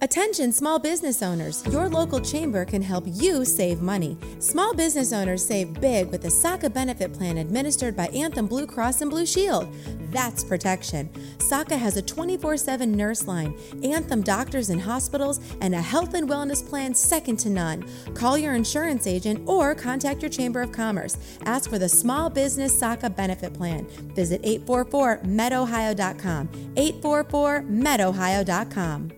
Attention small business owners, your local chamber can help you save money. Small business owners save big with the SACA benefit plan administered by Anthem Blue Cross and Blue Shield. That's protection. SACA has a 24 7 nurse line, Anthem doctors and hospitals, and a health and wellness plan second to none. Call your insurance agent or contact your Chamber of Commerce. Ask for the Small Business SACA benefit plan. Visit 844medohio.com. 844medohio.com.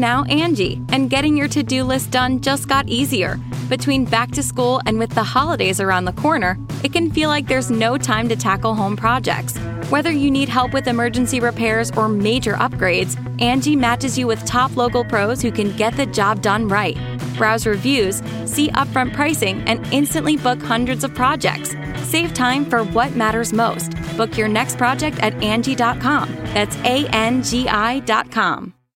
Now Angi, and getting your to do list done just got easier. Between back to school and with the holidays around the corner, it can feel like there's no time to tackle home projects. Whether you need help with emergency repairs or major upgrades, Angi matches you with top local pros who can get the job done right. Browse reviews, see upfront pricing, and instantly book hundreds of projects. Save time for what matters most. Book your next project at Angi.com. That's A N G I.com.